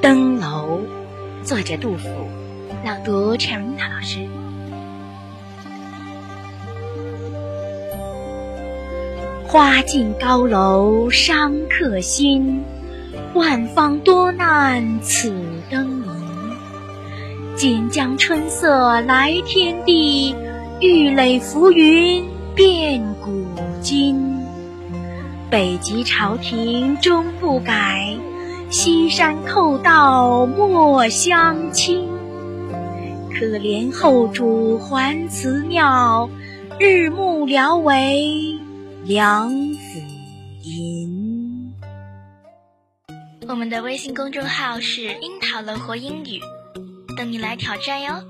登楼，作者杜甫，朗读陈明涛老师。花尽高楼伤客心，万方多难此登临。锦江春色来天地，玉垒浮云变古今。北极朝廷终不改。西山寇道莫相亲，可怜后主还祠庙，日暮聊为梁子吟。我们的微信公众号是“樱桃乐活英语”，等你来挑战哟。